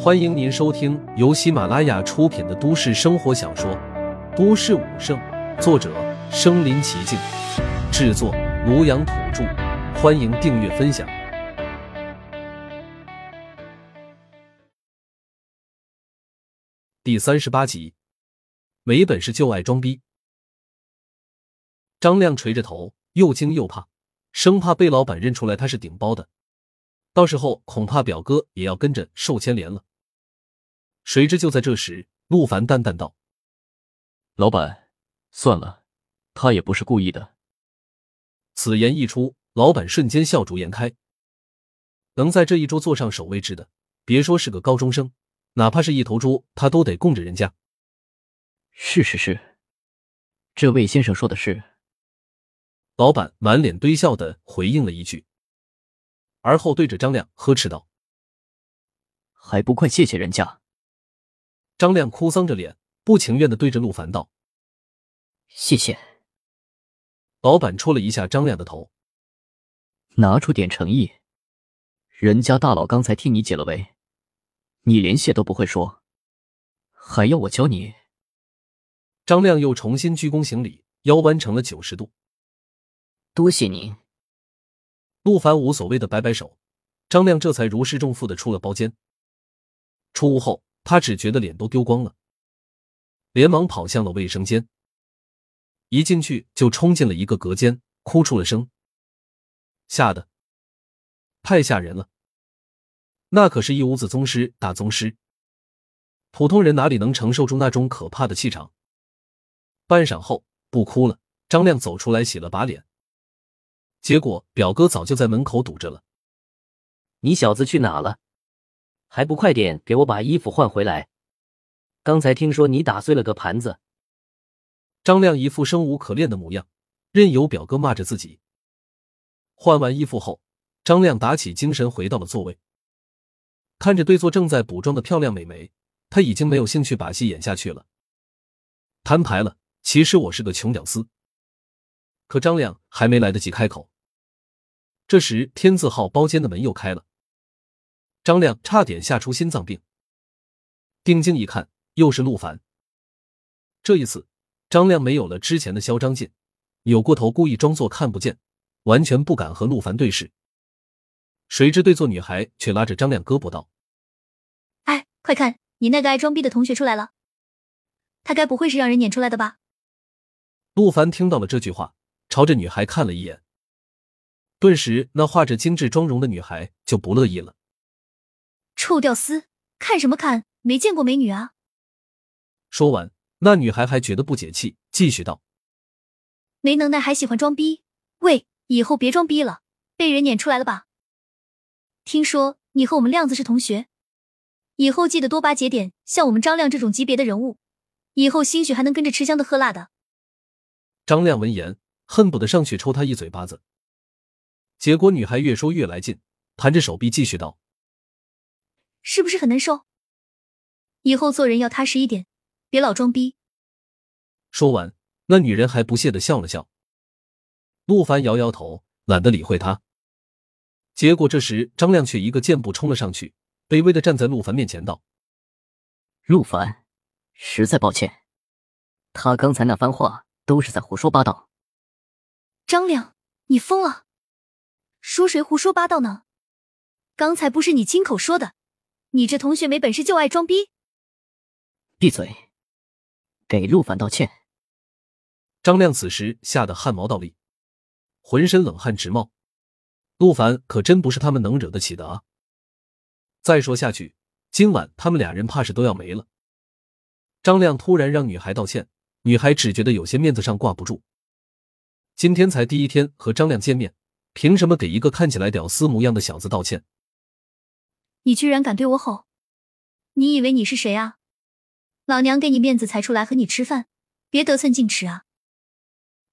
欢迎您收听由喜马拉雅出品的都市生活小说《都市武圣》，作者：身临其境，制作：庐阳土著。欢迎订阅分享。第三十八集，没本事就爱装逼。张亮垂着头，又惊又怕，生怕被老板认出来他是顶包的，到时候恐怕表哥也要跟着受牵连了。谁知就在这时，陆凡淡淡道：“老板，算了，他也不是故意的。”此言一出，老板瞬间笑逐颜开。能在这一桌坐上首位置的，别说是个高中生，哪怕是一头猪，他都得供着人家。是是是，这位先生说的是。老板满脸堆笑的回应了一句，而后对着张亮呵斥道：“还不快谢谢人家！”张亮哭丧着脸，不情愿的对着陆凡道：“谢谢。”老板戳了一下张亮的头，拿出点诚意。人家大佬刚才替你解了围，你连谢都不会说，还要我教你？张亮又重新鞠躬行礼，腰弯成了九十度。多谢您。陆凡无所谓的摆摆手，张亮这才如释重负的出了包间。出屋后。他只觉得脸都丢光了，连忙跑向了卫生间。一进去就冲进了一个隔间，哭出了声，吓得太吓人了。那可是一屋子宗师，大宗师，普通人哪里能承受住那种可怕的气场？半晌后不哭了，张亮走出来洗了把脸，结果表哥早就在门口堵着了。你小子去哪了？还不快点给我把衣服换回来！刚才听说你打碎了个盘子。张亮一副生无可恋的模样，任由表哥骂着自己。换完衣服后，张亮打起精神回到了座位，看着对坐正在补妆的漂亮美眉，他已经没有兴趣把戏演下去了。摊牌了，其实我是个穷屌丝。可张亮还没来得及开口，这时天字号包间的门又开了。张亮差点吓出心脏病。定睛一看，又是陆凡。这一次，张亮没有了之前的嚣张劲，扭过头故意装作看不见，完全不敢和陆凡对视。谁知对坐女孩却拉着张亮胳膊道：“哎，快看，你那个爱装逼的同学出来了。他该不会是让人撵出来的吧？”陆凡听到了这句话，朝着女孩看了一眼，顿时那画着精致妆容的女孩就不乐意了。臭屌丝，看什么看？没见过美女啊！说完，那女孩还觉得不解气，继续道：“没能耐还喜欢装逼，喂，以后别装逼了，被人撵出来了吧？听说你和我们亮子是同学，以后记得多巴结点，像我们张亮这种级别的人物，以后兴许还能跟着吃香的喝辣的。”张亮闻言，恨不得上去抽他一嘴巴子。结果女孩越说越来劲，弹着手臂继续道。是不是很难受？以后做人要踏实一点，别老装逼。说完，那女人还不屑的笑了笑。陆凡摇摇头，懒得理会她。结果这时张亮却一个箭步冲了上去，卑微的站在陆凡面前道：“陆凡，实在抱歉，他刚才那番话都是在胡说八道。”张亮，你疯了？说谁胡说八道呢？刚才不是你亲口说的？你这同学没本事就爱装逼！闭嘴，给陆凡道歉。张亮此时吓得汗毛倒立，浑身冷汗直冒。陆凡可真不是他们能惹得起的啊！再说下去，今晚他们俩人怕是都要没了。张亮突然让女孩道歉，女孩只觉得有些面子上挂不住。今天才第一天和张亮见面，凭什么给一个看起来屌丝模样的小子道歉？你居然敢对我吼！你以为你是谁啊？老娘给你面子才出来和你吃饭，别得寸进尺啊！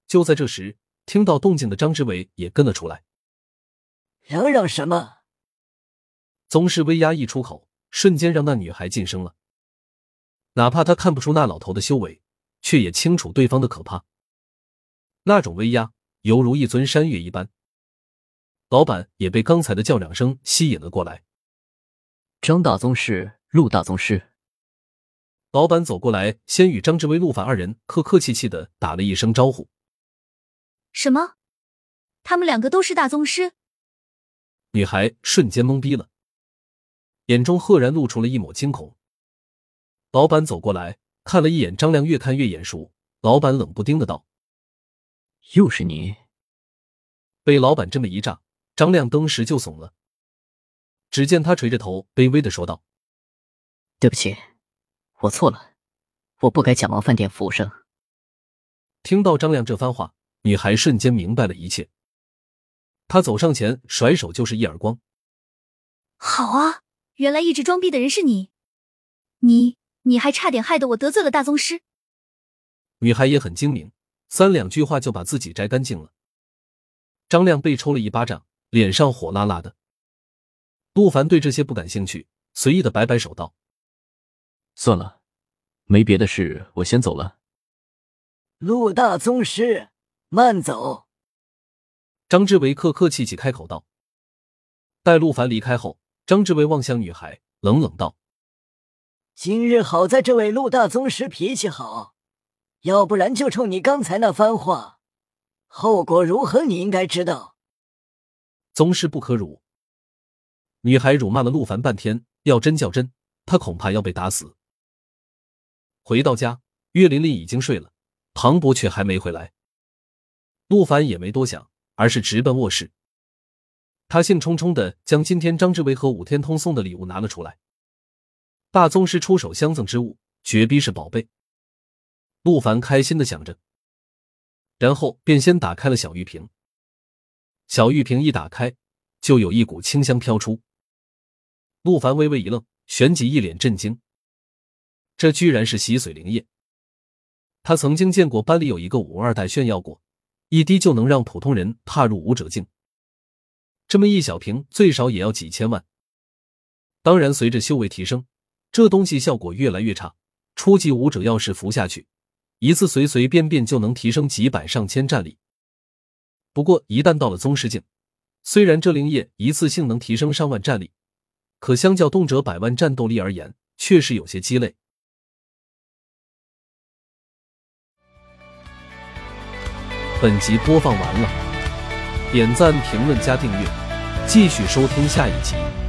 就在这时，听到动静的张之伟也跟了出来。嚷嚷什么？宗师威压一出口，瞬间让那女孩噤声了。哪怕他看不出那老头的修为，却也清楚对方的可怕。那种威压，犹如一尊山岳一般。老板也被刚才的叫嚷声吸引了过来。张大宗师。陆大宗师。老板走过来，先与张志威、陆凡二人客客气气的打了一声招呼。什么？他们两个都是大宗师？女孩瞬间懵逼了，眼中赫然露出了一抹惊恐。老板走过来看了一眼张亮，越看越眼熟。老板冷不丁的道：“又是你！”被老板这么一炸，张亮登时就怂了。只见他垂着头，卑微的说道：“对不起。”我错了，我不该假冒饭店服务生。听到张亮这番话，女孩瞬间明白了一切。她走上前，甩手就是一耳光。好啊，原来一直装逼的人是你，你你还差点害得我得罪了大宗师。女孩也很精明，三两句话就把自己摘干净了。张亮被抽了一巴掌，脸上火辣辣的。陆凡对这些不感兴趣，随意的摆摆手道。算了，没别的事，我先走了。陆大宗师，慢走。张志伟客客气气开口道。待陆凡离开后，张志伟望向女孩，冷冷道：“今日好在这位陆大宗师脾气好，要不然就冲你刚才那番话，后果如何你应该知道。宗师不可辱。”女孩辱骂了陆凡半天，要真叫真，他恐怕要被打死。回到家，岳琳琳已经睡了，庞博却还没回来。陆凡也没多想，而是直奔卧室。他兴冲冲的将今天张志伟和武天通送的礼物拿了出来。大宗师出手相赠之物，绝逼是宝贝。陆凡开心的想着，然后便先打开了小玉瓶。小玉瓶一打开，就有一股清香飘出。陆凡微微一愣，旋即一脸震惊。这居然是洗髓灵液。他曾经见过班里有一个武二代炫耀过，一滴就能让普通人踏入武者境。这么一小瓶，最少也要几千万。当然，随着修为提升，这东西效果越来越差。初级武者要是服下去，一次随随便便就能提升几百上千战力。不过，一旦到了宗师境，虽然这灵液一次性能提升上万战力，可相较动辄百万战斗力而言，确实有些鸡肋。本集播放完了，点赞、评论、加订阅，继续收听下一集。